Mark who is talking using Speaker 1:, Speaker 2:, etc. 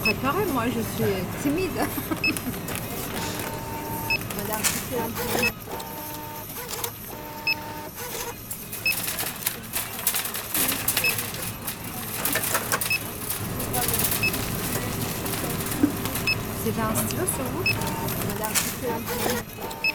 Speaker 1: préparer, moi je suis timide. Madame, c'est un peu- C'est un stylo sur vous? Madame, c'est un peu-